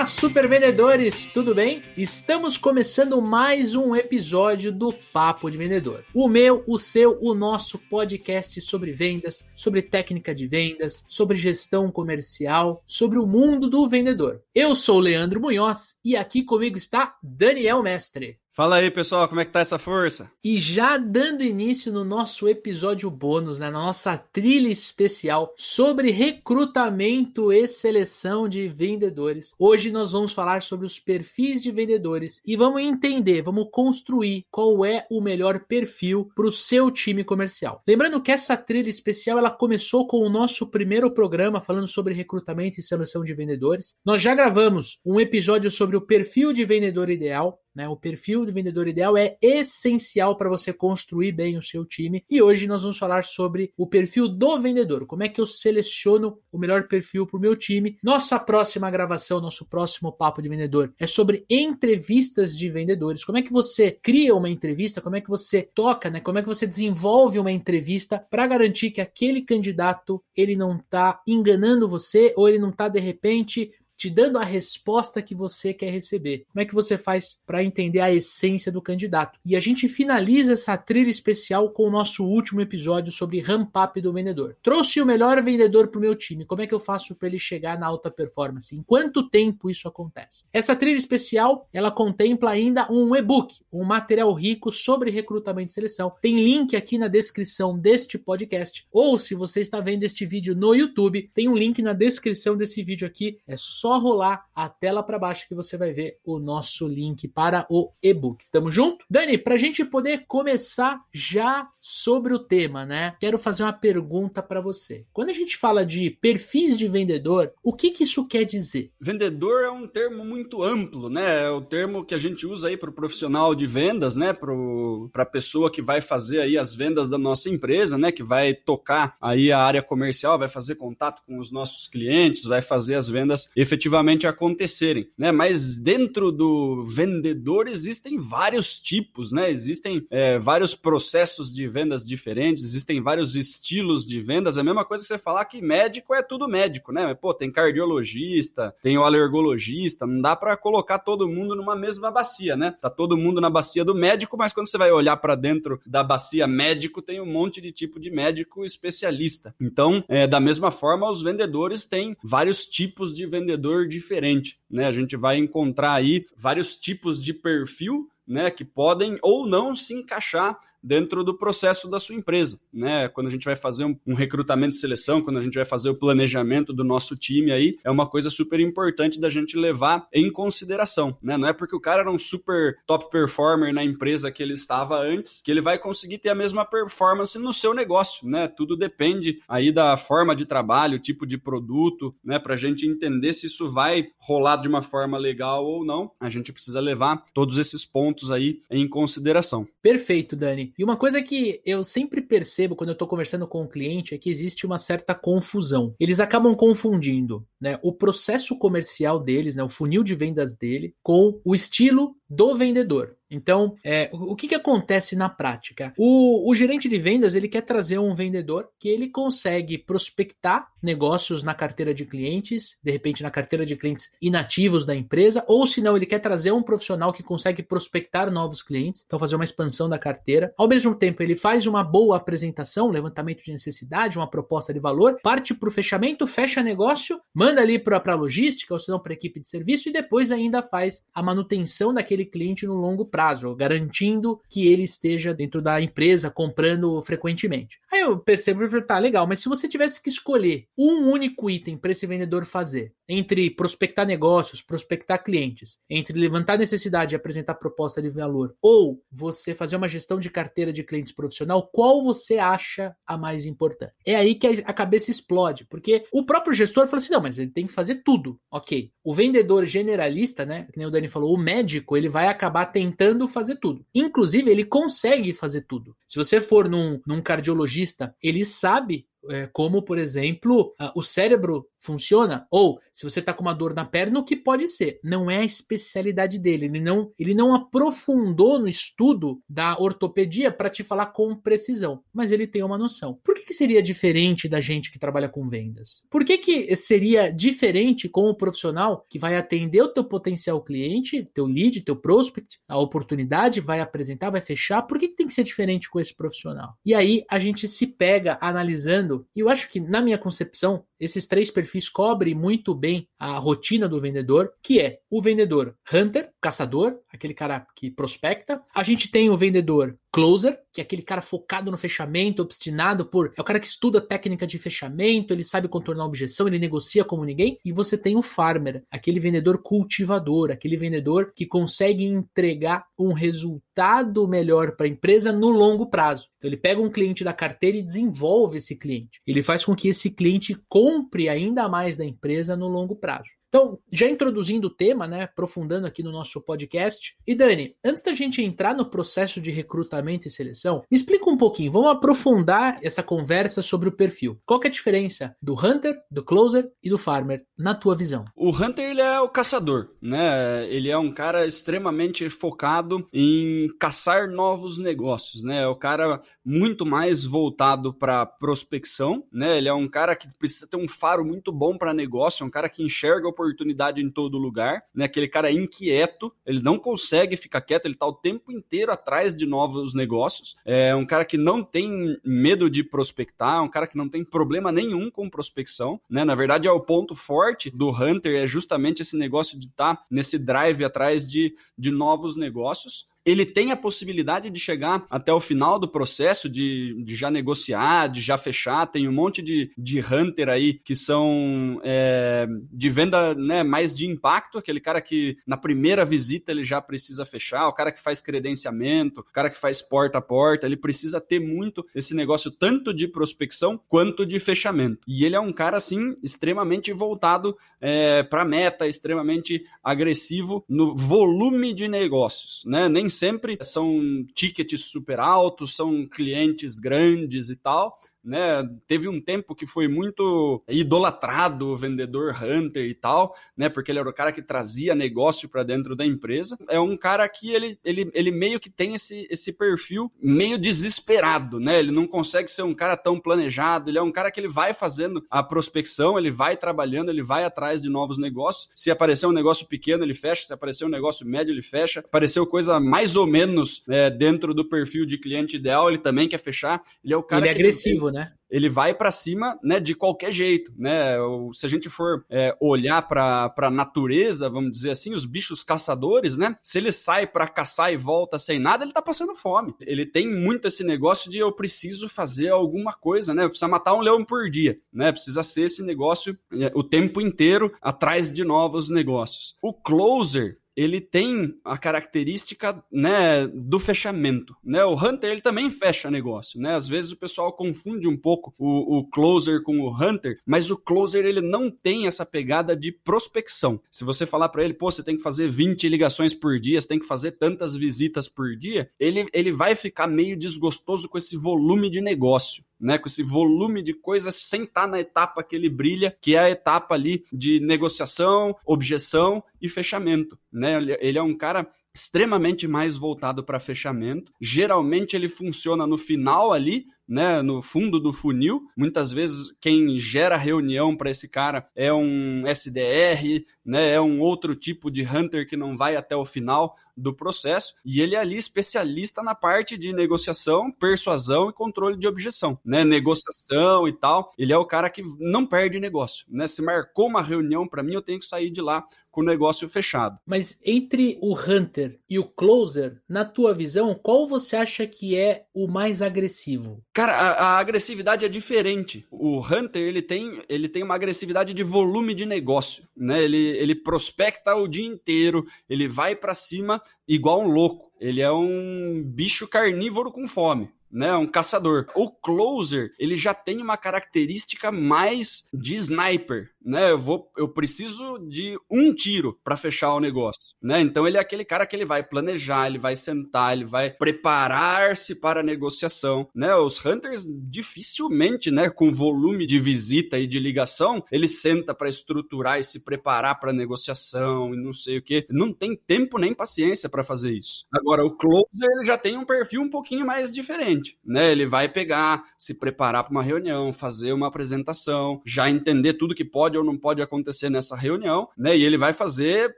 Olá, super vendedores, tudo bem? Estamos começando mais um episódio do Papo de Vendedor. O meu, o seu, o nosso podcast sobre vendas, sobre técnica de vendas, sobre gestão comercial, sobre o mundo do vendedor. Eu sou o Leandro Munhoz e aqui comigo está Daniel Mestre. Fala aí, pessoal, como é que tá essa força? E já dando início no nosso episódio bônus, né, na nossa trilha especial sobre recrutamento e seleção de vendedores. Hoje nós vamos falar sobre os perfis de vendedores e vamos entender, vamos construir qual é o melhor perfil para o seu time comercial. Lembrando que essa trilha especial ela começou com o nosso primeiro programa falando sobre recrutamento e seleção de vendedores. Nós já gravamos um episódio sobre o perfil de vendedor ideal, né? O perfil do vendedor ideal é essencial para você construir bem o seu time. E hoje nós vamos falar sobre o perfil do vendedor. Como é que eu seleciono o melhor perfil para o meu time? Nossa próxima gravação, nosso próximo papo de vendedor é sobre entrevistas de vendedores. Como é que você cria uma entrevista? Como é que você toca? Né? Como é que você desenvolve uma entrevista para garantir que aquele candidato ele não está enganando você ou ele não está de repente te dando a resposta que você quer receber. Como é que você faz para entender a essência do candidato? E a gente finaliza essa trilha especial com o nosso último episódio sobre ramp up do vendedor. Trouxe o melhor vendedor para o meu time. Como é que eu faço para ele chegar na alta performance? Em quanto tempo isso acontece? Essa trilha especial, ela contempla ainda um e-book, um material rico sobre recrutamento e seleção. Tem link aqui na descrição deste podcast, ou se você está vendo este vídeo no YouTube, tem um link na descrição desse vídeo aqui. É só só rolar a tela para baixo que você vai ver o nosso link para o e-book. Tamo junto? Dani, para a gente poder começar já sobre o tema, né? Quero fazer uma pergunta para você. Quando a gente fala de perfis de vendedor, o que, que isso quer dizer? Vendedor é um termo muito amplo, né? É o termo que a gente usa aí para o profissional de vendas, né? Para a pessoa que vai fazer aí as vendas da nossa empresa, né? Que vai tocar aí a área comercial, vai fazer contato com os nossos clientes, vai fazer as vendas efetivamente efetivamente acontecerem, né? Mas dentro do vendedor existem vários tipos, né? Existem é, vários processos de vendas diferentes, existem vários estilos de vendas. É a mesma coisa que você falar que médico é tudo médico, né? Pô, tem cardiologista, tem o alergologista, não dá para colocar todo mundo numa mesma bacia, né? Tá todo mundo na bacia do médico, mas quando você vai olhar para dentro da bacia médico, tem um monte de tipo de médico especialista. Então, é, da mesma forma, os vendedores têm vários tipos de vendedor diferente, né? A gente vai encontrar aí vários tipos de perfil, né, que podem ou não se encaixar dentro do processo da sua empresa, né? Quando a gente vai fazer um, um, recrutamento e seleção, quando a gente vai fazer o planejamento do nosso time aí, é uma coisa super importante da gente levar em consideração, né? Não é porque o cara era um super top performer na empresa que ele estava antes que ele vai conseguir ter a mesma performance no seu negócio, né? Tudo depende aí da forma de trabalho, tipo de produto, né? Para a gente entender se isso vai rolar de uma forma legal ou não, a gente precisa levar todos esses pontos aí em consideração. Perfeito, Dani. E uma coisa que eu sempre percebo quando eu estou conversando com o cliente é que existe uma certa confusão. Eles acabam confundindo né, o processo comercial deles, né, o funil de vendas dele, com o estilo do vendedor. Então, é, o que, que acontece na prática? O, o, gerente de vendas ele quer trazer um vendedor que ele consegue prospectar negócios na carteira de clientes, de repente na carteira de clientes inativos da empresa, ou se não, ele quer trazer um profissional que consegue prospectar novos clientes, então fazer uma expansão da carteira. Ao mesmo tempo, ele faz uma boa apresentação, levantamento de necessidade, uma proposta de valor, parte para o fechamento, fecha negócio, manda ali para a logística, ou se não, para a equipe de serviço, e depois ainda faz a manutenção daquele cliente no longo prazo prazo, garantindo que ele esteja dentro da empresa comprando frequentemente. Aí eu percebo e tá legal, mas se você tivesse que escolher um único item para esse vendedor fazer, entre prospectar negócios, prospectar clientes, entre levantar necessidade e apresentar proposta de valor, ou você fazer uma gestão de carteira de clientes profissional, qual você acha a mais importante? É aí que a cabeça explode, porque o próprio gestor fala assim: não, mas ele tem que fazer tudo. Ok. O vendedor generalista, né? Que nem o Dani falou, o médico, ele vai acabar tentando fazer tudo. Inclusive, ele consegue fazer tudo. Se você for num, num cardiologista, ele sabe é, como, por exemplo, o cérebro funciona, ou se você está com uma dor na perna, o que pode ser. Não é a especialidade dele, ele não, ele não aprofundou no estudo da ortopedia para te falar com precisão, mas ele tem uma noção. Por que, que seria diferente da gente que trabalha com vendas? Por que, que seria diferente com o profissional que vai atender o teu potencial cliente, teu lead, teu prospect, a oportunidade, vai apresentar, vai fechar? Por que, que tem que ser diferente com esse profissional? E aí a gente se pega analisando, e eu acho que na minha concepção, esses três perfis cobrem muito bem a rotina do vendedor, que é o vendedor hunter, caçador, aquele cara que prospecta. A gente tem o vendedor closer, que é aquele cara focado no fechamento, obstinado por. É o cara que estuda técnica de fechamento, ele sabe contornar a objeção, ele negocia como ninguém. E você tem o farmer, aquele vendedor cultivador, aquele vendedor que consegue entregar um resultado melhor para a empresa no longo prazo. Então ele pega um cliente da carteira e desenvolve esse cliente. Ele faz com que esse cliente compre ainda mais da empresa no longo prazo. Então, já introduzindo o tema, né, aprofundando aqui no nosso podcast. E Dani, antes da gente entrar no processo de recrutamento e seleção, me explica um pouquinho, vamos aprofundar essa conversa sobre o perfil. Qual é a diferença do hunter, do closer e do farmer na tua visão? O hunter ele é o caçador, né? Ele é um cara extremamente focado em caçar novos negócios, né? É o cara muito mais voltado para prospecção, né? Ele é um cara que precisa ter um faro muito bom para negócio, é um cara que enxerga oportunidade em todo lugar, né? Aquele cara inquieto, ele não consegue ficar quieto, ele tá o tempo inteiro atrás de novos negócios. É um cara que não tem medo de prospectar, é um cara que não tem problema nenhum com prospecção, né? Na verdade, é o ponto forte do Hunter é justamente esse negócio de estar tá nesse drive atrás de, de novos negócios ele tem a possibilidade de chegar até o final do processo, de, de já negociar, de já fechar. Tem um monte de, de hunter aí que são é, de venda né, mais de impacto, aquele cara que na primeira visita ele já precisa fechar, o cara que faz credenciamento, o cara que faz porta a porta, ele precisa ter muito esse negócio tanto de prospecção quanto de fechamento. E ele é um cara assim extremamente voltado é, para meta, extremamente agressivo no volume de negócios, né? Nem sempre. São tickets super altos, são clientes grandes e tal, né? Teve um tempo que foi muito idolatrado o vendedor hunter e tal, né? Porque ele era o cara que trazia negócio para dentro da empresa. É um cara que ele, ele, ele meio que tem esse, esse perfil meio desesperado, né? Ele não consegue ser um cara tão planejado. Ele é um cara que ele vai fazendo a prospecção, ele vai trabalhando, ele vai atrás de novos negócios. Se aparecer um negócio pequeno, ele fecha. Se aparecer um negócio médio, ele fecha. Apareceu coisa mais ou menos é, dentro do perfil de cliente ideal, ele também quer fechar. Ele é o cara ele é agressivo, ele... vai para cima, né, de qualquer jeito, né? Se a gente for é, olhar para a natureza, vamos dizer assim, os bichos caçadores, né? Se ele sai para caçar e volta sem nada, ele tá passando fome. Ele tem muito esse negócio de eu preciso fazer alguma coisa, né? Precisa matar um leão por dia, né? Precisa ser esse negócio é, o tempo inteiro atrás de novos negócios. O closer, ele tem a característica né, do fechamento. Né? O Hunter ele também fecha negócio. Né? Às vezes o pessoal confunde um pouco o, o closer com o Hunter, mas o closer ele não tem essa pegada de prospecção. Se você falar para ele, pô, você tem que fazer 20 ligações por dia, você tem que fazer tantas visitas por dia, ele, ele vai ficar meio desgostoso com esse volume de negócio né, com esse volume de coisas sem estar tá na etapa que ele brilha, que é a etapa ali de negociação, objeção e fechamento, né? Ele é um cara extremamente mais voltado para fechamento. Geralmente ele funciona no final ali, né, no fundo do funil. Muitas vezes quem gera reunião para esse cara é um SDR, né, é um outro tipo de hunter que não vai até o final do processo, e ele é ali especialista na parte de negociação, persuasão e controle de objeção, né, negociação e tal. Ele é o cara que não perde negócio, né? Se marcou uma reunião para mim, eu tenho que sair de lá com o negócio fechado. Mas entre o hunter e o closer, na tua visão, qual você acha que é o mais agressivo? Cara, a, a, agressividade é diferente. O Hunter, ele tem, ele tem uma agressividade de volume de negócio, né? Ele, ele prospecta o dia inteiro, ele vai para cima igual um louco. Ele é um bicho carnívoro com fome né? Um caçador. O closer, ele já tem uma característica mais de sniper, né? Eu vou, eu preciso de um tiro para fechar o negócio, né? Então ele é aquele cara que ele vai planejar, ele vai sentar, ele vai preparar-se para a negociação, né? Os hunters dificilmente, né, com volume de visita e de ligação, ele senta para estruturar e se preparar para negociação e não sei o que. Não tem tempo nem paciência para fazer isso. Agora o closer ele já tem um perfil um pouquinho mais diferente, né? Ele vai pegar, se preparar para uma reunião, fazer uma apresentação, já entender tudo que pode ou não pode acontecer nessa reunião, né? E ele vai fazer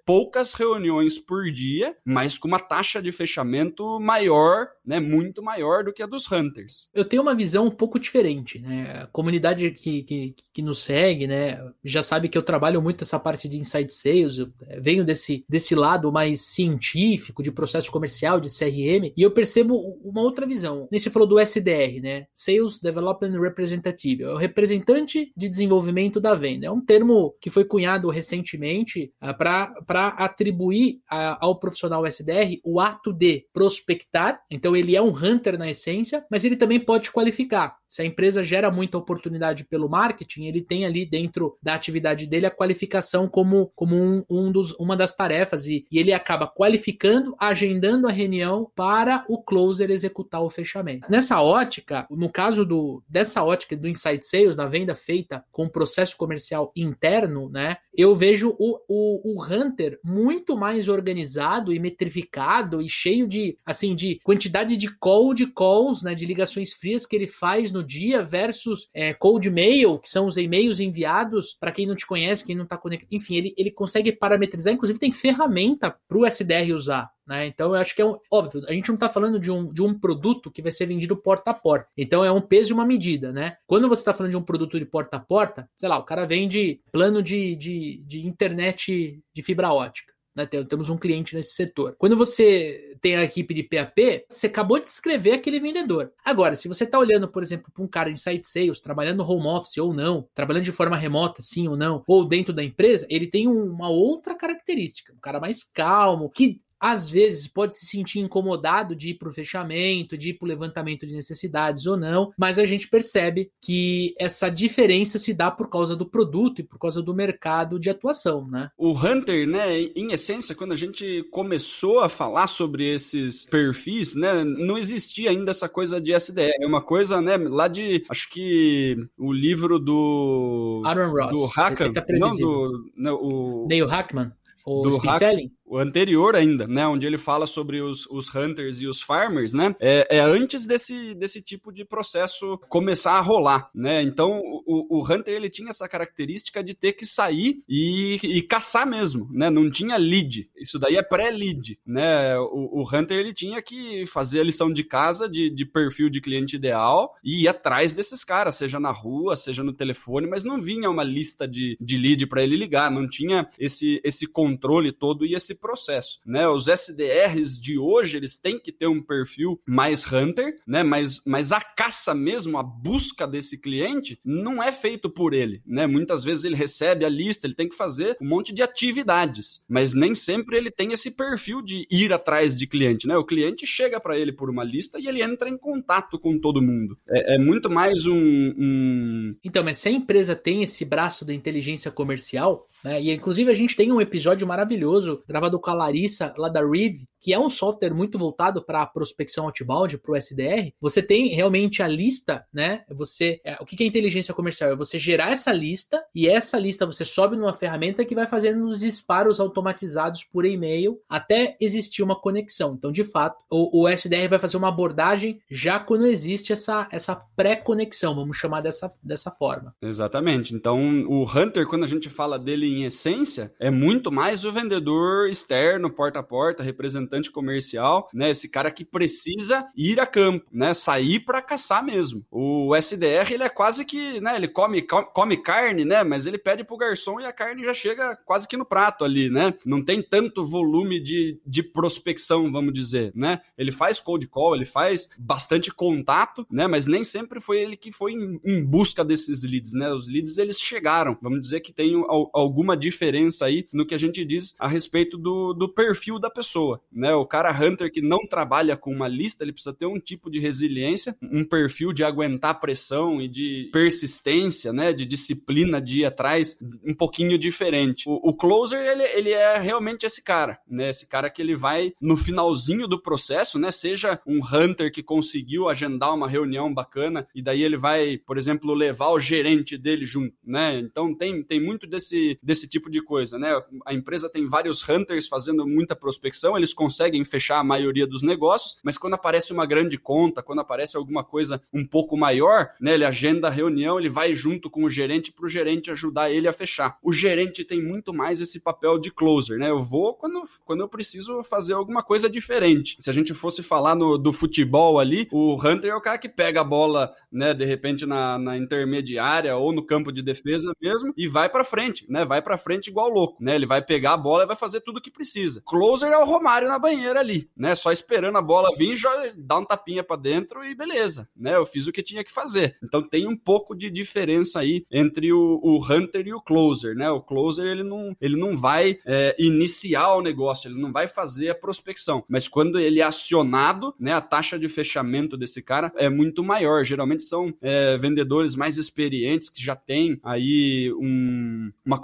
poucas reuniões por dia, mas com uma taxa de fechamento maior, né? Muito maior do que a dos hunters. Eu tenho uma visão um pouco diferente, né? A comunidade que, que, que nos segue, né? Já sabe que eu trabalho muito essa parte de inside sales, eu é, venho desse, desse lado mais científico, de processo comercial, de CRM, e eu percebo uma outra visão. Você falou do SDR, né? Sales Development Representative, é o representante de desenvolvimento da venda. É um termo que foi cunhado recentemente uh, ah, para atribuir uh, ao profissional SDR o ato de prospectar. Então ele é um hunter na essência, mas ele também pode qualificar. Se a empresa gera muita oportunidade pelo marketing, ele tem ali dentro da atividade dele a qualificação como, como um, um dos, uma das tarefas e, e ele acaba qualificando, agendando a reunião para o closer executar o fechamento. Nessa ótica, no caso do, dessa ótica do Inside Sales, da venda feita com processo comercial interno, né? Eu vejo o, o, o Hunter muito mais organizado e metrificado e cheio de assim de quantidade de cold calls, né? De ligações frias que ele faz no dia versus é, cold mail, que são os e-mails enviados para quem não te conhece, quem não está conectado. Enfim, ele, ele consegue parametrizar, inclusive tem ferramenta para o SDR usar. Né? Então eu acho que é um, óbvio, a gente não está falando de um, de um produto que vai ser vendido porta a porta. Então é um peso e uma medida, né? Quando você está falando de um produto de porta a porta, sei lá, o cara vende plano de, de, de internet de fibra ótica. Né? Temos um cliente nesse setor. Quando você tem a equipe de PAP, você acabou de descrever aquele vendedor. Agora, se você está olhando, por exemplo, para um cara em site sales, trabalhando home office ou não, trabalhando de forma remota, sim ou não, ou dentro da empresa, ele tem uma outra característica. Um cara mais calmo, que às vezes pode se sentir incomodado de ir para o fechamento, de ir para o levantamento de necessidades ou não, mas a gente percebe que essa diferença se dá por causa do produto e por causa do mercado de atuação, né? O Hunter, né, em essência, quando a gente começou a falar sobre esses perfis, né, não existia ainda essa coisa de SDR, é uma coisa, né, lá de, acho que o livro do Aaron Ross, do Hacker, não do, não, o Neil Hackman, o do Hack, o anterior ainda, né, onde ele fala sobre os, os hunters e os farmers, né, é, é, antes desse, desse tipo de processo começar a rolar, né, então o, o hunter ele tinha essa característica de ter que sair e, e caçar mesmo, né, não tinha lead, isso daí é pré-lead, né, o, o, hunter ele tinha que fazer a lição de casa de, de perfil de cliente ideal e ir atrás desses caras, seja na rua, seja no telefone, mas não vinha uma lista de, de lead para ele ligar, não tinha esse, esse controle todo e esse processo, né? Os SDRs de hoje, eles têm que ter um perfil mais hunter, né? Mas, mas a caça mesmo, a busca desse cliente, não é feito por ele, né? Muitas vezes ele recebe a lista, ele tem que fazer um monte de atividades, mas nem sempre ele tem esse perfil de ir atrás de cliente, né? O cliente chega para ele por uma lista e ele entra em contato com todo mundo. É, é muito mais um, um... Então, mas se a empresa tem esse braço da inteligência comercial, né? E inclusive a gente tem um episódio maravilhoso gravado com a Larissa lá da Rive, que é um software muito voltado para prospecção outbound, para o SDR. Você tem realmente a lista, né? Você, é, o que é inteligência comercial? É você gerar essa lista e essa lista você sobe numa ferramenta que vai fazendo os disparos automatizados por e-mail até existir uma conexão. Então, de fato, o, o SDR vai fazer uma abordagem já quando existe essa, essa pré-conexão, vamos chamar dessa, dessa forma. Exatamente. Então, o Hunter, quando a gente fala dele em essência, é muito mais o vendedor externo, porta a porta, representante comercial, né? Esse cara que precisa ir a campo, né? Sair para caçar mesmo. O SDR, ele é quase que, né? Ele come, come carne, né? Mas ele pede pro garçom e a carne já chega quase que no prato ali, né? Não tem tanto volume de, de prospecção, vamos dizer, né? Ele faz cold call, ele faz bastante contato, né? Mas nem sempre foi ele que foi em, em busca desses leads, né? Os leads, eles chegaram. Vamos dizer que tem algum alguma diferença aí no que a gente diz a respeito do, do perfil da pessoa, né? O cara hunter que não trabalha com uma lista, ele precisa ter um tipo de resiliência, um perfil de aguentar pressão e de persistência, né? De disciplina de ir atrás, um pouquinho diferente. O, o closer, ele, ele é realmente esse cara, né? Esse cara que ele vai no finalzinho do processo, né? Seja um hunter que conseguiu agendar uma reunião bacana e daí ele vai, por exemplo, levar o gerente dele junto, né? Então tem, tem muito desse, desse tipo de coisa, né? A empresa tem vários hunters fazendo muita prospecção, eles conseguem fechar a maioria dos negócios, mas quando aparece uma grande conta, quando aparece alguma coisa um pouco maior, né? Ele agenda a reunião, ele vai junto com o gerente para o gerente ajudar ele a fechar. O gerente tem muito mais esse papel de closer, né? Eu vou quando, quando eu preciso fazer alguma coisa diferente. Se a gente fosse falar no, do futebol ali, o Hunter é o cara que pega a bola, né, de repente na, na intermediária ou no campo de defesa mesmo e vai para frente, né? Vai para frente igual louco, né? Ele vai pegar a bola e vai fazer tudo o que precisa. Closer é o Romário na banheira ali, né? Só esperando a bola vir, já dá um tapinha para dentro e beleza, né? Eu fiz o que tinha que fazer. Então tem um pouco de diferença aí entre o, o Hunter e o Closer, né? O Closer ele não, ele não vai é, iniciar o negócio, ele não vai fazer a prospecção, mas quando ele é acionado, né? A taxa de fechamento desse cara é muito maior. Geralmente são é, vendedores mais experientes que já têm aí um, uma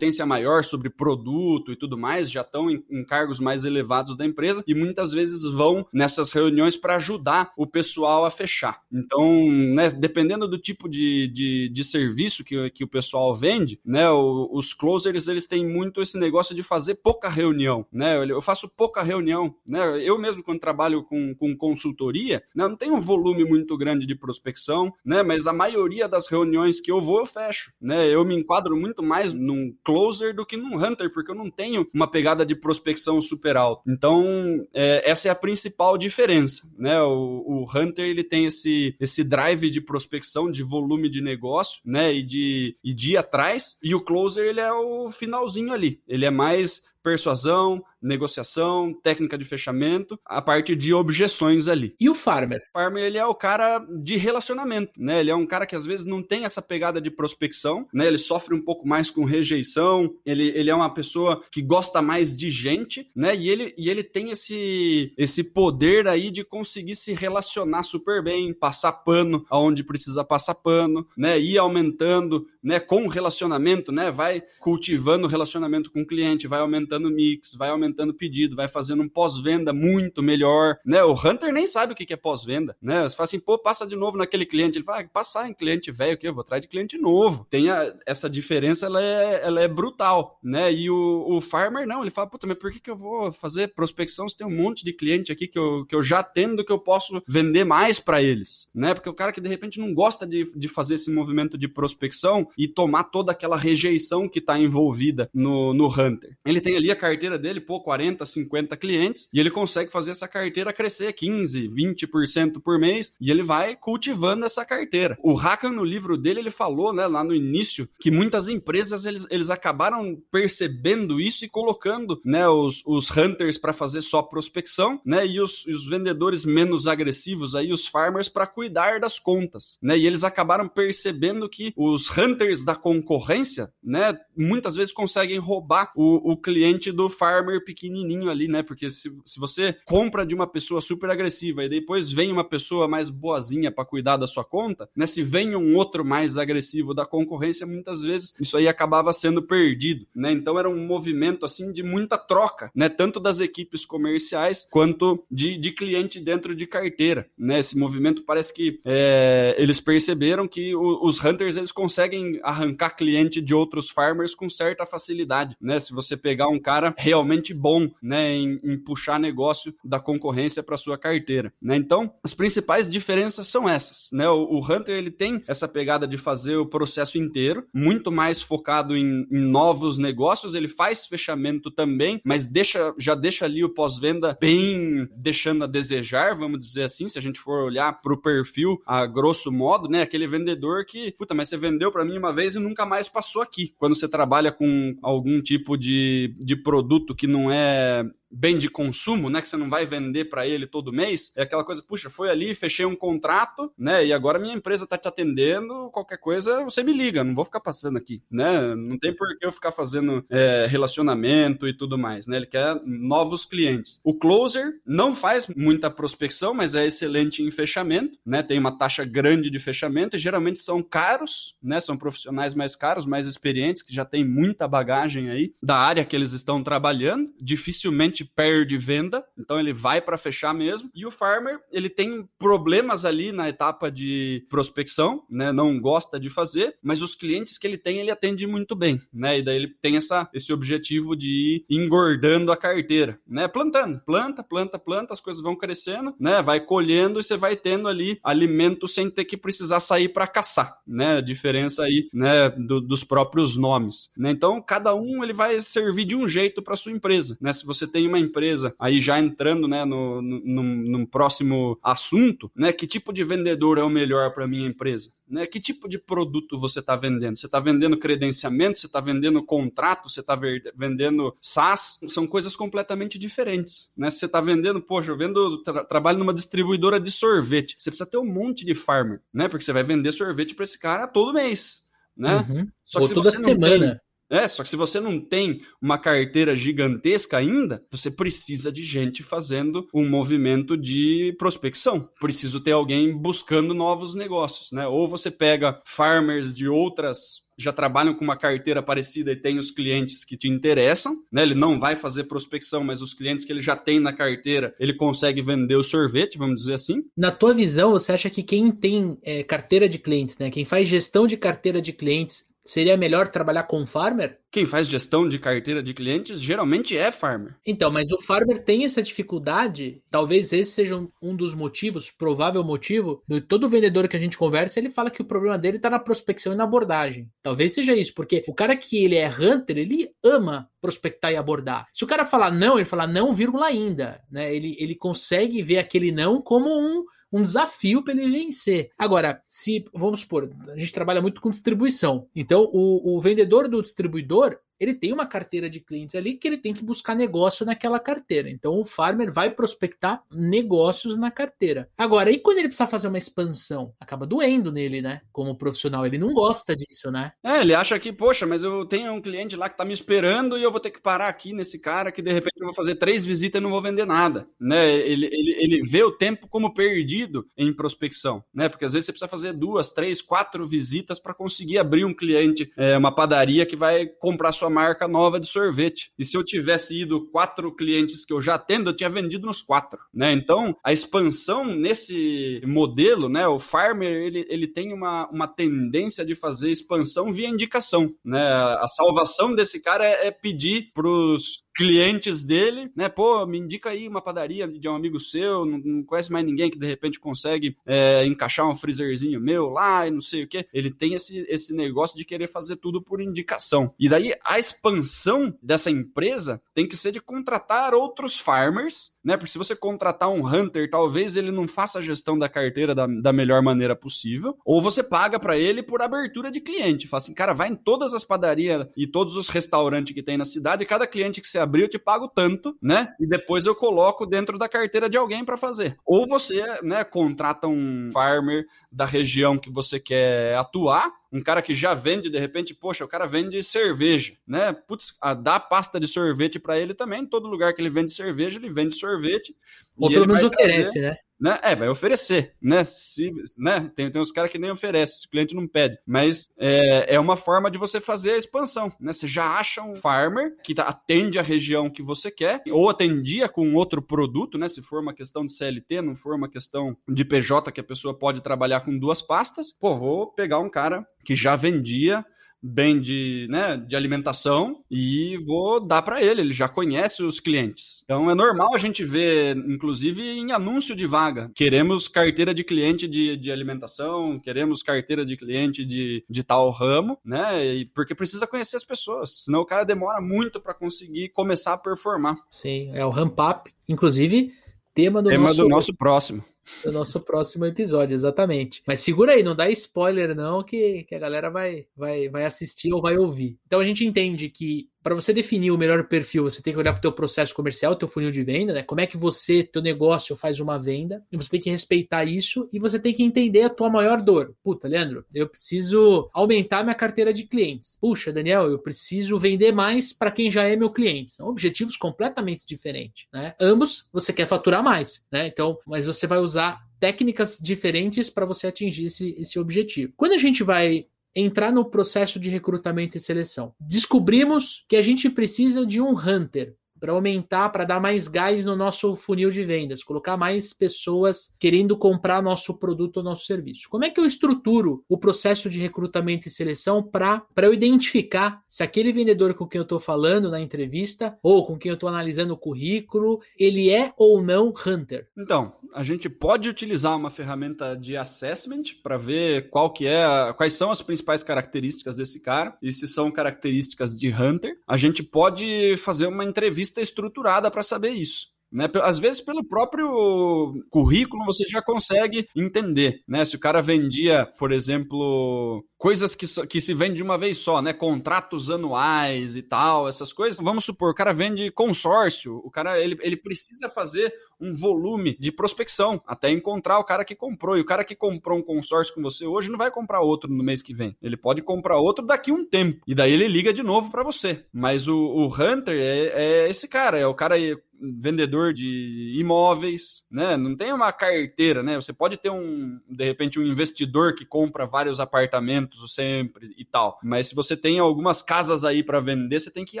maior sobre produto e tudo mais, já estão em, em cargos mais elevados da empresa e muitas vezes vão nessas reuniões para ajudar o pessoal a fechar. Então, né, dependendo do tipo de, de, de serviço que, que o pessoal vende, né, os closers eles têm muito esse negócio de fazer pouca reunião, né? Eu faço pouca reunião, né? Eu mesmo quando trabalho com, com consultoria, né, não tenho um volume muito grande de prospecção, né? Mas a maioria das reuniões que eu vou eu fecho, né? Eu me enquadro muito mais num closer do que num hunter, porque eu não tenho uma pegada de prospecção super alta. Então, é, essa é a principal diferença, né? O, o hunter ele tem esse, esse drive de prospecção, de volume de negócio, né? E de, e de ir atrás. E o closer ele é o finalzinho ali. Ele é mais persuasão, negociação, técnica de fechamento, a parte de objeções ali. E o farmer? O farmer ele é o cara de relacionamento, né? Ele é um cara que às vezes não tem essa pegada de prospecção, né? Ele sofre um pouco mais com rejeição, ele, ele é uma pessoa que gosta mais de gente, né? E ele, e ele tem esse, esse poder aí de conseguir se relacionar super bem, passar pano aonde precisa passar pano, né? Ir aumentando, né? Com relacionamento, né? Vai cultivando relacionamento com o cliente, vai aumentando aumentando o mix, vai aumentando o pedido, vai fazendo um pós-venda muito melhor, né? O Hunter nem sabe o que é pós-venda, né? Você fala assim, pô, passa de novo naquele cliente. Ele vai ah, passar em cliente velho, que eu vou atrás de cliente novo. Tem a, essa diferença, ela é, ela é brutal, né? E o, o farmer não, ele fala, puta, mas por que, que eu vou fazer prospecção se tem um monte de cliente aqui que eu, que eu já tendo que eu posso vender mais para eles, né? Porque o cara que de repente não gosta de, de fazer esse movimento de prospecção e tomar toda aquela rejeição que está envolvida no, no Hunter. Ele tem ali ali a carteira dele, pô, 40, 50 clientes, e ele consegue fazer essa carteira crescer 15, 20% por mês, e ele vai cultivando essa carteira. O Hakan, no livro dele, ele falou, né, lá no início, que muitas empresas, eles, eles acabaram percebendo isso e colocando, né, os, os hunters para fazer só prospecção, né, e os, os vendedores menos agressivos aí, os farmers, para cuidar das contas, né, e eles acabaram percebendo que os hunters da concorrência, né, muitas vezes conseguem roubar o, o cliente do farmer pequenininho ali, né? Porque se, se você compra de uma pessoa super agressiva e depois vem uma pessoa mais boazinha para cuidar da sua conta, né? Se vem um outro mais agressivo da concorrência, muitas vezes isso aí acabava sendo perdido, né? Então era um movimento assim de muita troca, né? Tanto das equipes comerciais quanto de, de cliente dentro de carteira, né? Esse movimento parece que é, eles perceberam que o, os hunters eles conseguem arrancar cliente de outros farmers com certa facilidade, né? Se você pegar um cara realmente bom, né, em, em puxar negócio da concorrência para sua carteira, né? Então, as principais diferenças são essas, né? O, o, Hunter ele tem essa pegada de fazer o processo inteiro, muito mais focado em, em novos negócios, ele faz fechamento também, mas deixa já deixa ali o pós-venda bem deixando a desejar, vamos dizer assim, se a gente for olhar para o perfil a grosso modo, né? Aquele vendedor que, puta, mas você vendeu para mim uma vez e nunca mais passou aqui. Quando você trabalha com algum tipo de, de produto que não é bem de consumo, né, que você não vai vender para ele todo mês, é aquela coisa, puxa, foi ali, fechei um contrato, né, e agora minha empresa está te atendendo, qualquer coisa você me liga, não vou ficar passando aqui, né, não tem por que eu ficar fazendo é, relacionamento e tudo mais, né, ele quer novos clientes. O closer não faz muita prospecção, mas é excelente em fechamento, né, tem uma taxa grande de fechamento e geralmente são caros, né, são profissionais mais caros, mais experientes, que já tem muita bagagem aí da área que eles estão trabalhando, dificilmente perde venda, então ele vai para fechar mesmo. E o farmer, ele tem problemas ali na etapa de prospecção, né? Não gosta de fazer, mas os clientes que ele tem, ele atende muito bem, né? E daí ele tem essa, esse objetivo de ir engordando a carteira, né? Plantando, planta, planta, planta, as coisas vão crescendo, né? Vai colhendo e você vai tendo ali alimento sem ter que precisar sair para caçar, né? A diferença aí, né, do, dos próprios nomes, né? Então, cada um ele vai servir de um jeito para sua empresa, né? Se você tem uma empresa, aí já entrando né, no, no, no próximo assunto, né? Que tipo de vendedor é o melhor para minha empresa? Né? Que tipo de produto você está vendendo? Você está vendendo credenciamento? Você está vendendo contrato? Você está vendendo SaaS? São coisas completamente diferentes. Né? Se você está vendendo, poxa, eu vendo, tra trabalho numa distribuidora de sorvete. Você precisa ter um monte de farmer, né? Porque você vai vender sorvete para esse cara todo mês. Né? Uhum. Só que Ou toda semana. Tem, é, só que se você não tem uma carteira gigantesca ainda, você precisa de gente fazendo um movimento de prospecção. Preciso ter alguém buscando novos negócios, né? Ou você pega farmers de outras já trabalham com uma carteira parecida e tem os clientes que te interessam, né? Ele não vai fazer prospecção, mas os clientes que ele já tem na carteira, ele consegue vender o sorvete, vamos dizer assim. Na tua visão, você acha que quem tem é, carteira de clientes, né? Quem faz gestão de carteira de clientes Seria melhor trabalhar com farmer? Quem faz gestão de carteira de clientes geralmente é farmer. Então, mas o farmer tem essa dificuldade. Talvez esse seja um, dos motivos, provável motivo, de todo vendedor que a gente conversa, ele fala que o problema dele está na prospecção e na abordagem. Talvez seja isso, porque o cara que ele é hunter, ele ama prospectar e abordar. Se o cara falar não, ele fala não, vírgula ainda. Né? Ele, ele consegue ver aquele não como um um desafio para ele vencer. Agora, se, vamos supor, a gente trabalha muito com distribuição. Então, o, o vendedor do distribuidor, ele tem uma carteira de clientes ali que ele tem que buscar negócio naquela carteira. Então o farmer vai prospectar negócios na carteira. Agora, e quando ele precisa fazer uma expansão? Acaba doendo nele, né? Como profissional, ele não gosta disso, né? É, ele acha que, poxa, mas eu tenho um cliente lá que tá me esperando e eu vou ter que parar aqui nesse cara que de repente eu vou fazer três visitas e não vou vender nada, né? Ele, ele, ele vê o tempo como perdido em prospecção, né? Porque às vezes você precisa fazer duas, três, quatro visitas para conseguir abrir um cliente, é, uma padaria que vai comprar sua sua marca nova de sorvete. E se eu tivesse ido quatro clientes que eu já atendo, eu tinha vendido nos quatro, né? Então, a expansão nesse modelo, né? O farmer, ele, ele tem uma, uma tendência de fazer expansão via indicação, né? A salvação desse cara é, é pedir para os clientes dele, né? Pô, me indica aí uma padaria de um amigo seu, não, não conhece mais ninguém que de repente consegue é, encaixar um freezerzinho meu lá e não sei o que. Ele tem esse, esse negócio de querer fazer tudo por indicação. E daí a expansão dessa empresa tem que ser de contratar outros farmers, né? Porque se você contratar um hunter, talvez ele não faça a gestão da carteira da, da melhor maneira possível, ou você paga para ele por abertura de cliente. Fala assim, cara, vai em todas as padarias e todos os restaurantes que tem na cidade, cada cliente que você abrir, eu te pago tanto, né? E depois eu coloco dentro da carteira de alguém para fazer. Ou você, né, contrata um farmer da região que você quer atuar, um cara que já vende, de repente, poxa, o cara vende cerveja, né? Putz, dá pasta de sorvete para ele também. Todo lugar que ele vende cerveja, ele vende sorvete. Ou pelo menos oferece, né? Né? É, vai oferecer, né? Se, né? Tem, tem uns caras que nem oferecem, se o cliente não pede. Mas é, é uma forma de você fazer a expansão, né? Você já acha um farmer que tá, atende a região que você quer, ou atendia com outro produto, né? Se for uma questão de CLT, não for uma questão de PJ que a pessoa pode trabalhar com duas pastas, pô, vou pegar um cara que já vendia bem de, né, de alimentação e vou dar para ele, ele já conhece os clientes. Então é normal a gente ver, inclusive em anúncio de vaga, queremos carteira de cliente de, de alimentação, queremos carteira de cliente de, de tal ramo, né? E porque precisa conhecer as pessoas, senão o cara demora muito para conseguir começar a performar. Sim, é o ramp up, inclusive tema do tema nosso do nosso próximo no nosso próximo episódio, exatamente. Mas segura aí, não dá spoiler não, que, que a galera vai, vai, vai assistir ou vai ouvir. Então a gente entende que para você definir o melhor perfil, você tem que olhar para o teu processo comercial, teu funil de venda, né? Como é que você, teu negócio faz uma venda, e você tem que respeitar isso e você tem que entender a tua maior dor. Puta, Leandro, eu preciso aumentar minha carteira de clientes. Puxa, Daniel, eu preciso vender mais para quem já é meu cliente. São objetivos completamente diferentes, né? Ambos você quer faturar mais, né? Então, mas você vai usar técnicas diferentes para você atingir esse, esse objetivo. Quando a gente vai entrar no processo de recrutamento e seleção. Descobrimos que a gente precisa de um hunter para aumentar, para dar mais gás no nosso funil de vendas, colocar mais pessoas querendo comprar nosso produto ou nosso serviço. Como é que eu estruturo o processo de recrutamento e seleção para eu identificar se aquele vendedor com quem eu estou falando na entrevista ou com quem eu estou analisando o currículo, ele é ou não hunter? Então, a gente pode utilizar uma ferramenta de assessment para ver qual que é, quais são as principais características desse cara e se são características de hunter. A gente pode fazer uma entrevista estruturada para saber isso. Né? Às vezes, pelo próprio currículo, você já consegue entender. Né? Se o cara vendia, por exemplo, coisas que, que se vende de uma vez só, né? Contratos anuais e tal, essas coisas. Vamos supor, o cara vende consórcio, o cara ele, ele precisa fazer um volume de prospecção até encontrar o cara que comprou. E o cara que comprou um consórcio com você hoje não vai comprar outro no mês que vem. Ele pode comprar outro daqui um tempo. E daí ele liga de novo para você. Mas o, o Hunter é, é, esse cara, é o cara vendedor de imóveis, né? Não tem uma carteira, né? Você pode ter um, de repente, um investidor que compra vários apartamentos sempre e tal. Mas se você tem algumas casas aí para vender, você tem que ir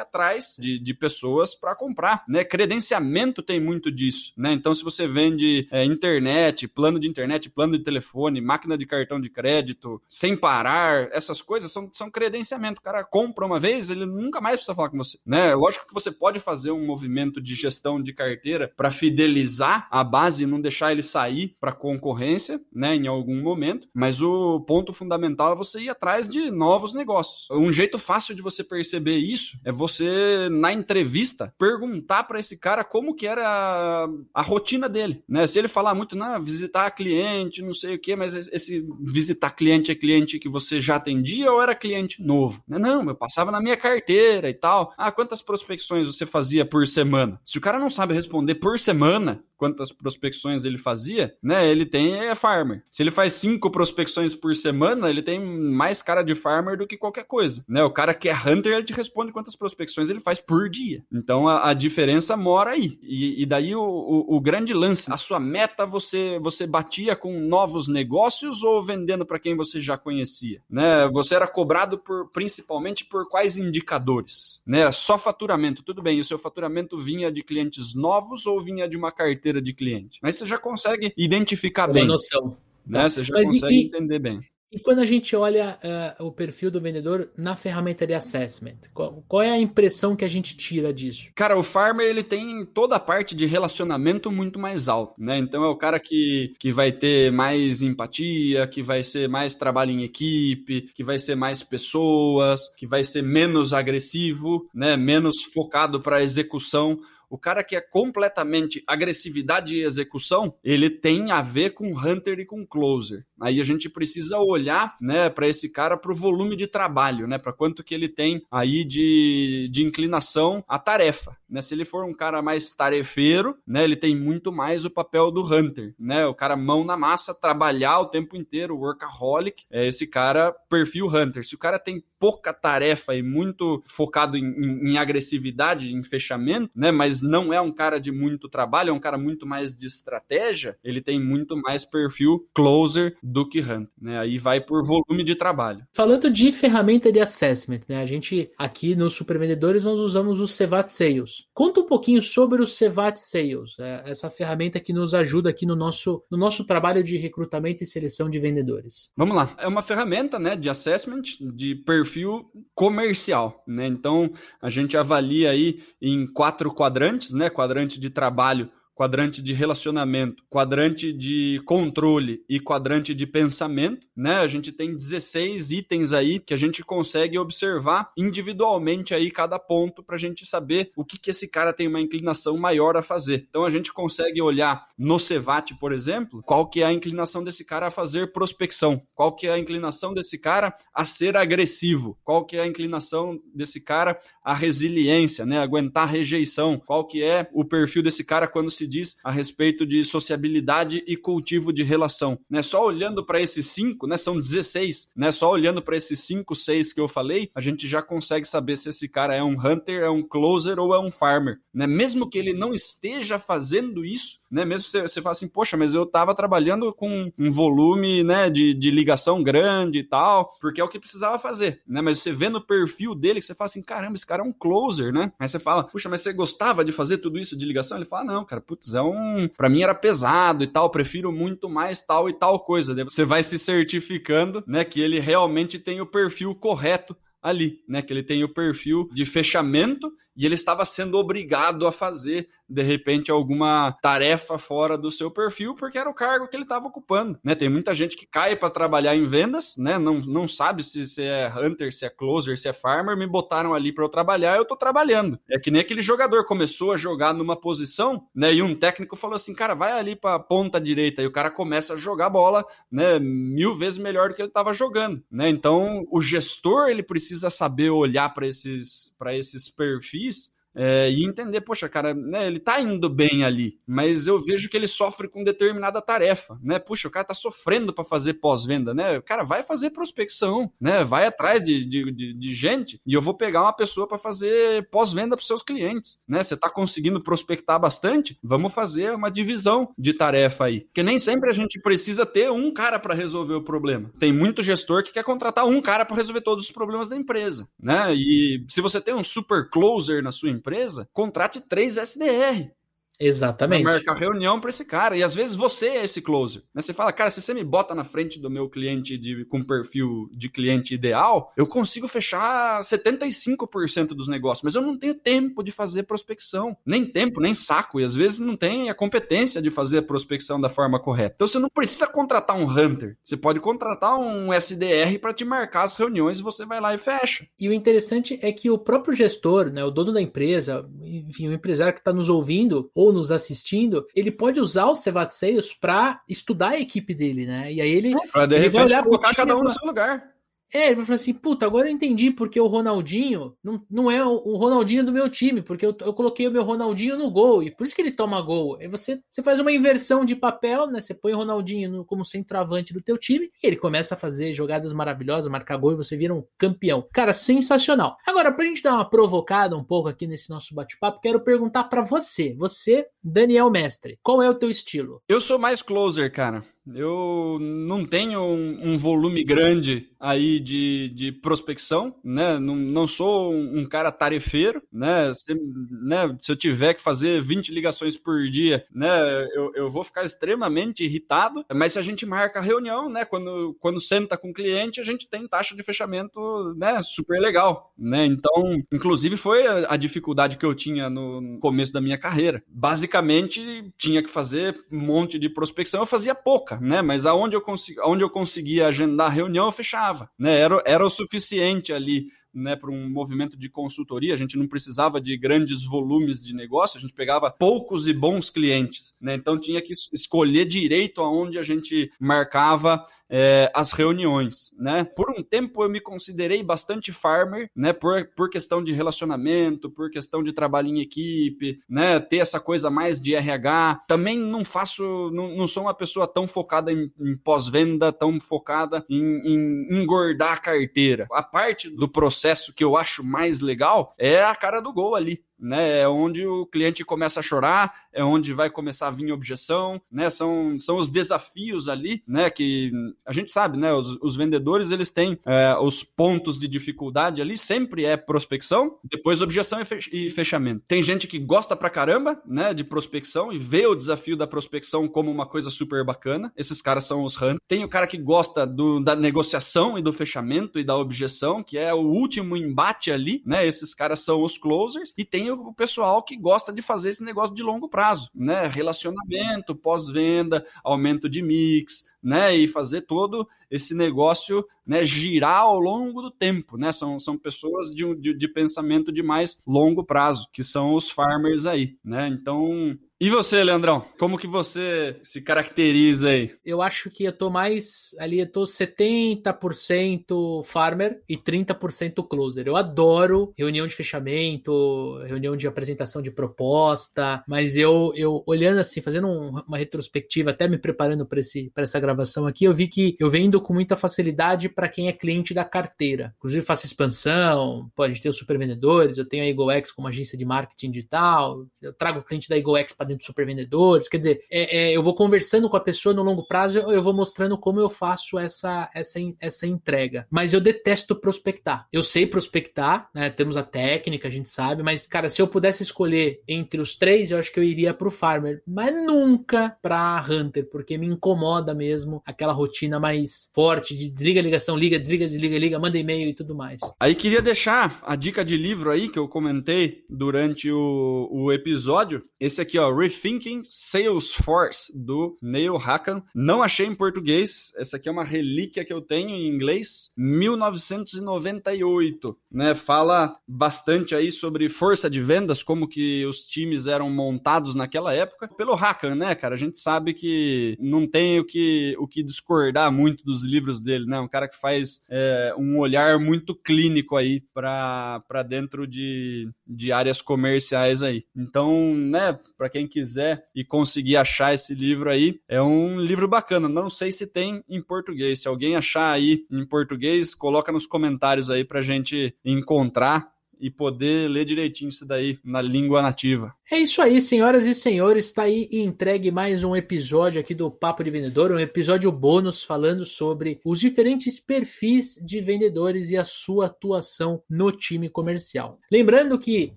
atrás de, de pessoas para comprar, né? Credenciamento tem muito disso, né? Então, se você vende é, internet, plano de internet, plano de telefone, máquina de cartão de crédito, sem parar, essas coisas são, são credenciamento. O cara compra uma vez, ele nunca mais precisa falar com você, né? Lógico que você pode fazer um movimento de gestão de carteira para fidelizar a base e não deixar ele sair para concorrência, né? Em algum momento, mas o ponto fundamental é você ir atrás de novos negócios. Um jeito fácil de você perceber isso é você na entrevista perguntar para esse cara como que era a rotina dele, né? Se ele falar muito, não, visitar cliente, não sei o quê, mas esse visitar cliente é cliente que você já atendia ou era cliente novo? Não, eu passava na minha carteira e tal. Ah, quantas prospecções você fazia por semana? Se o cara não sabe responder por semana, quantas prospecções ele fazia, né? Ele tem é farmer. Se ele faz cinco prospecções por semana, ele tem mais cara de farmer do que qualquer coisa, né? O cara que é hunter, ele te responde quantas prospecções ele faz por dia. Então a, a diferença mora aí. E, e daí o, o, o, grande lance, a sua meta você você batia com novos negócios ou vendendo para quem você já conhecia, né? Você era cobrado por principalmente por quais indicadores, né? Só faturamento, tudo bem. O seu faturamento vinha de clientes novos ou vinha de uma carteira carteira de cliente. Mas você já consegue identificar Uma bem. noção. Né? Tá. Você já Mas consegue e, entender bem. E quando a gente olha uh, o perfil do vendedor na ferramenta de assessment, qual, qual, é a impressão que a gente tira disso? Cara, o farmer ele tem toda a parte de relacionamento muito mais alto, né? Então é o cara que, que vai ter mais empatia, que vai ser mais trabalho em equipe, que vai ser mais pessoas, que vai ser menos agressivo, né? Menos focado para execução o cara que é completamente agressividade e execução, ele tem a ver com hunter e com closer. Aí a gente precisa olhar, né, para esse cara para o volume de trabalho, né, para quanto que ele tem aí de, de inclinação à tarefa, né? Se ele for um cara mais tarefeiro, né, ele tem muito mais o papel do hunter, né? O cara mão na massa, trabalhar o tempo inteiro, workaholic, é esse cara perfil hunter. Se o cara tem pouca tarefa e muito focado em, em, em agressividade, em fechamento, né, mas não é um cara de muito trabalho, é um cara muito mais de estratégia, ele tem muito mais perfil closer do que Hunter, né? Aí vai por volume de trabalho. Falando de ferramenta de assessment, né? A gente aqui nos Supervendedores nós usamos o Cevat Sales. Conta um pouquinho sobre o Cevat Sales, é essa ferramenta que nos ajuda aqui no nosso, no nosso trabalho de recrutamento e seleção de vendedores. Vamos lá. É uma ferramenta, né, de assessment de perfil comercial, né? Então, a gente avalia aí em quatro quadrantes, né? Quadrante de trabalho quadrante de relacionamento, quadrante de controle e quadrante de pensamento, né? A gente tem 16 itens aí que a gente consegue observar individualmente aí cada ponto para a gente saber o que, que esse cara tem uma inclinação maior a fazer. Então a gente consegue olhar no Cevat, por exemplo, qual que é a inclinação desse cara a fazer prospecção, qual que é a inclinação desse cara a ser agressivo, qual que é a inclinação desse cara a resiliência, né? Aguentar rejeição, qual que é o perfil desse cara quando se diz a respeito de sociabilidade e cultivo de relação, né? Só olhando para esses cinco, né? São 16, né? Só olhando para esses cinco, seis que eu falei, a gente já consegue saber se esse cara é um hunter, é um closer ou é um farmer, né? Mesmo que ele não esteja fazendo isso, né? Mesmo você, você fala assim, poxa, mas eu estava trabalhando com um volume, né, de, de ligação grande e tal, porque é o que precisava fazer, né? Mas você vê no perfil dele que você fala assim, caramba, esse cara é um closer, né? Aí você fala, puxa, mas você gostava de fazer tudo isso de ligação? Ele fala, não, cara, putz, é um, para mim era pesado e tal, prefiro muito mais tal e tal coisa. Você vai se certificando, né, que ele realmente tem o perfil correto ali, né? Que ele tem o perfil de fechamento e ele estava sendo obrigado a fazer de repente alguma tarefa fora do seu perfil porque era o cargo que ele estava ocupando, né? Tem muita gente que cai para trabalhar em vendas, né? Não, não sabe se, se é hunter, se é closer, se é farmer, me botaram ali para eu trabalhar, eu tô trabalhando. É que nem aquele jogador começou a jogar numa posição, né? E um técnico falou assim, cara, vai ali para ponta direita e o cara começa a jogar bola, né? Mil vezes melhor do que ele estava jogando, né? Então o gestor ele precisa saber olhar para esses para esses perfis dies é, e entender, poxa, cara, né, ele tá indo bem ali, mas eu vejo que ele sofre com determinada tarefa, né? Puxa, o cara tá sofrendo para fazer pós-venda, né? O cara vai fazer prospecção, né? Vai atrás de, de, de, de gente e eu vou pegar uma pessoa para fazer pós-venda para seus clientes, né? Você tá conseguindo prospectar bastante? Vamos fazer uma divisão de tarefa aí, porque nem sempre a gente precisa ter um cara para resolver o problema. Tem muito gestor que quer contratar um cara para resolver todos os problemas da empresa, né? E se você tem um super closer na sua empresa empresa, contrate três SDR. Exatamente. Marcar reunião para esse cara. E às vezes você é esse closer. Né? Você fala, cara, se você me bota na frente do meu cliente de, com perfil de cliente ideal, eu consigo fechar 75% dos negócios, mas eu não tenho tempo de fazer prospecção. Nem tempo, nem saco. E às vezes não tem a competência de fazer a prospecção da forma correta. Então você não precisa contratar um hunter. Você pode contratar um SDR para te marcar as reuniões e você vai lá e fecha. E o interessante é que o próprio gestor, né, o dono da empresa, enfim, o empresário que está nos ouvindo, ou ou nos assistindo, ele pode usar o Sevat Sales para estudar a equipe dele, né? E aí ele, é, ele vai olhar colocar cada um no seu lugar. É, ele vai falar assim, puta, agora eu entendi porque o Ronaldinho não, não é o Ronaldinho do meu time, porque eu, eu coloquei o meu Ronaldinho no gol, e por isso que ele toma gol. Aí você, você faz uma inversão de papel, né? Você põe o Ronaldinho no, como centroavante do teu time, e ele começa a fazer jogadas maravilhosas, marcar gol, e você vira um campeão. Cara, sensacional. Agora, pra gente dar uma provocada um pouco aqui nesse nosso bate-papo, quero perguntar para você, você, Daniel Mestre, qual é o teu estilo? Eu sou mais closer, cara. Eu não tenho um, um, volume grande aí de, de prospecção, né? Não, não sou um, cara tarefeiro, né? Se, né? Se eu tiver que fazer 20 ligações por dia, né? Eu, eu vou ficar extremamente irritado. Mas se a gente marca a reunião, né? Quando, quando senta com o cliente, a gente tem taxa de fechamento, né? Super legal, né? Então, inclusive foi a, a dificuldade que eu tinha no começo da minha carreira. Basicamente, tinha que fazer um monte de prospecção, eu fazia pouca né? Mas aonde eu, consegui, aonde eu conseguia agendar reunião, eu fechava, né? Era, era o suficiente ali né, para um movimento de consultoria, a gente não precisava de grandes volumes de negócio, a gente pegava poucos e bons clientes, né? Então tinha que escolher direito aonde a gente marcava é, as reuniões, né? Por um tempo eu me considerei bastante farmer, né? Por, por questão de relacionamento, por questão de trabalho em equipe, né? Ter essa coisa mais de RH. Também não faço, não, não sou uma pessoa tão focada em, em pós-venda, tão focada em, em engordar a carteira. A parte do processo que eu acho mais legal é a cara do gol ali né? É onde o cliente começa a chorar, é onde vai começar a vir objeção, né? São, são os desafios ali, né? Que a gente sabe, né? Os, os vendedores eles têm é, os pontos de dificuldade ali, sempre é prospecção, depois objeção e fechamento. Tem gente que gosta pra caramba, né? De prospecção e vê o desafio da prospecção como uma coisa super bacana. Esses caras são os hunters. Tem o cara que gosta do, da negociação e do fechamento e da objeção, que é o último embate ali, né? Esses caras são os closers. E tem tem o pessoal que gosta de fazer esse negócio de longo prazo, né? Relacionamento, pós-venda, aumento de mix, né? E fazer todo esse negócio né, girar ao longo do tempo, né? São, são pessoas de, de, de pensamento de mais longo prazo, que são os farmers aí, né? Então, e você, Leandrão? Como que você se caracteriza aí? Eu acho que eu tô mais ali, eu tô 70% farmer e 30% closer. Eu adoro reunião de fechamento, reunião de apresentação de proposta, mas eu, eu olhando assim, fazendo um, uma retrospectiva, até me preparando para essa gravação aqui, eu vi que eu vendo com muita facilidade para quem é cliente da carteira. Inclusive faço expansão, pô, a gente tem os super vendedores, eu tenho a EgoX como agência de marketing digital, eu trago o cliente da EgoX para dentro dos super vendedores. Quer dizer, é, é, eu vou conversando com a pessoa no longo prazo, eu vou mostrando como eu faço essa, essa, essa entrega. Mas eu detesto prospectar. Eu sei prospectar, né? Temos a técnica, a gente sabe, mas, cara, se eu pudesse escolher entre os três, eu acho que eu iria pro Farmer, mas nunca pra Hunter, porque me incomoda mesmo aquela rotina mais forte de desliga ligação, liga, desliga, desliga, liga, manda e-mail e tudo mais. Aí queria deixar a dica de livro aí que eu comentei durante o, o episódio. Esse aqui, ó, Rethinking Salesforce, do Neil Hacken. Não achei em português. Essa aqui é uma relíquia que eu tenho em inglês. 1998, né? Fala bastante aí sobre força de vendas, como que os times eram montados naquela época. Pelo Hacken, né, cara? A gente sabe que não tem o que, o que discordar muito dos livros dele, né? Um cara que que faz é, um olhar muito clínico aí para dentro de, de áreas comerciais aí. Então, né, para quem quiser e conseguir achar esse livro aí, é um livro bacana. Não sei se tem em português. Se alguém achar aí em português, coloca nos comentários aí para gente encontrar e poder ler direitinho isso daí na língua nativa. É isso aí, senhoras e senhores, está aí entregue mais um episódio aqui do Papo de Vendedor, um episódio bônus falando sobre os diferentes perfis de vendedores e a sua atuação no time comercial. Lembrando que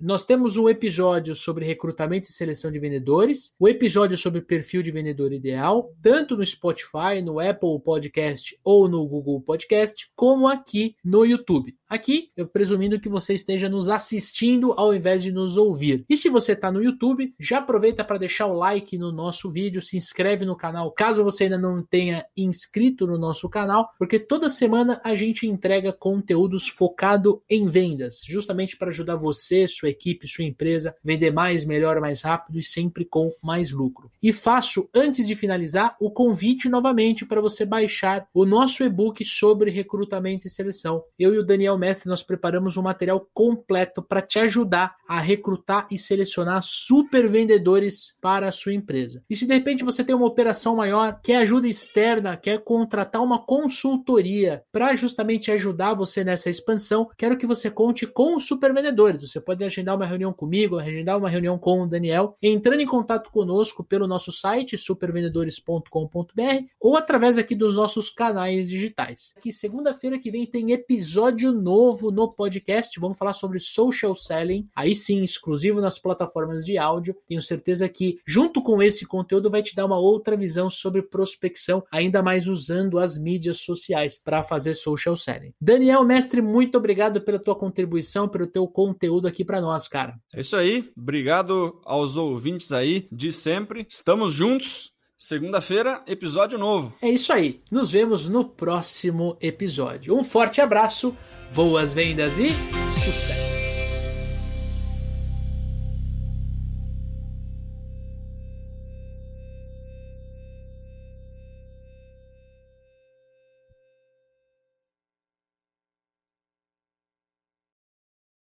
nós temos um episódio sobre recrutamento e seleção de vendedores, o um episódio sobre perfil de vendedor ideal, tanto no Spotify, no Apple Podcast ou no Google Podcast, como aqui no YouTube. Aqui, eu presumindo que você esteja nos assistindo ao invés de nos ouvir. E se você está no YouTube, já aproveita para deixar o like no nosso vídeo, se inscreve no canal, caso você ainda não tenha inscrito no nosso canal, porque toda semana a gente entrega conteúdos focado em vendas, justamente para ajudar você, sua equipe, sua empresa vender mais, melhor, mais rápido e sempre com mais lucro. E faço, antes de finalizar, o convite novamente para você baixar o nosso e-book sobre recrutamento e seleção. Eu e o Daniel Mestre nós preparamos um material completo para te ajudar a recrutar e selecionar super vendedores para a sua empresa. E se de repente você tem uma operação maior, quer ajuda externa, quer contratar uma consultoria para justamente ajudar você nessa expansão, quero que você conte com os super vendedores. Você pode agendar uma reunião comigo, agendar uma reunião com o Daniel, entrando em contato conosco pelo nosso site supervendedores.com.br ou através aqui dos nossos canais digitais. Que segunda-feira que vem tem episódio novo no podcast. Vamos falar sobre social selling, aí sim, exclusivo nas plataformas de áudio. Tenho certeza que, junto com esse conteúdo, vai te dar uma outra visão sobre prospecção, ainda mais usando as mídias sociais para fazer social selling. Daniel, mestre, muito obrigado pela tua contribuição, pelo teu conteúdo aqui para nós, cara. É isso aí. Obrigado aos ouvintes aí de sempre. Estamos juntos. Segunda-feira, episódio novo. É isso aí. Nos vemos no próximo episódio. Um forte abraço boas vendas e sucesso!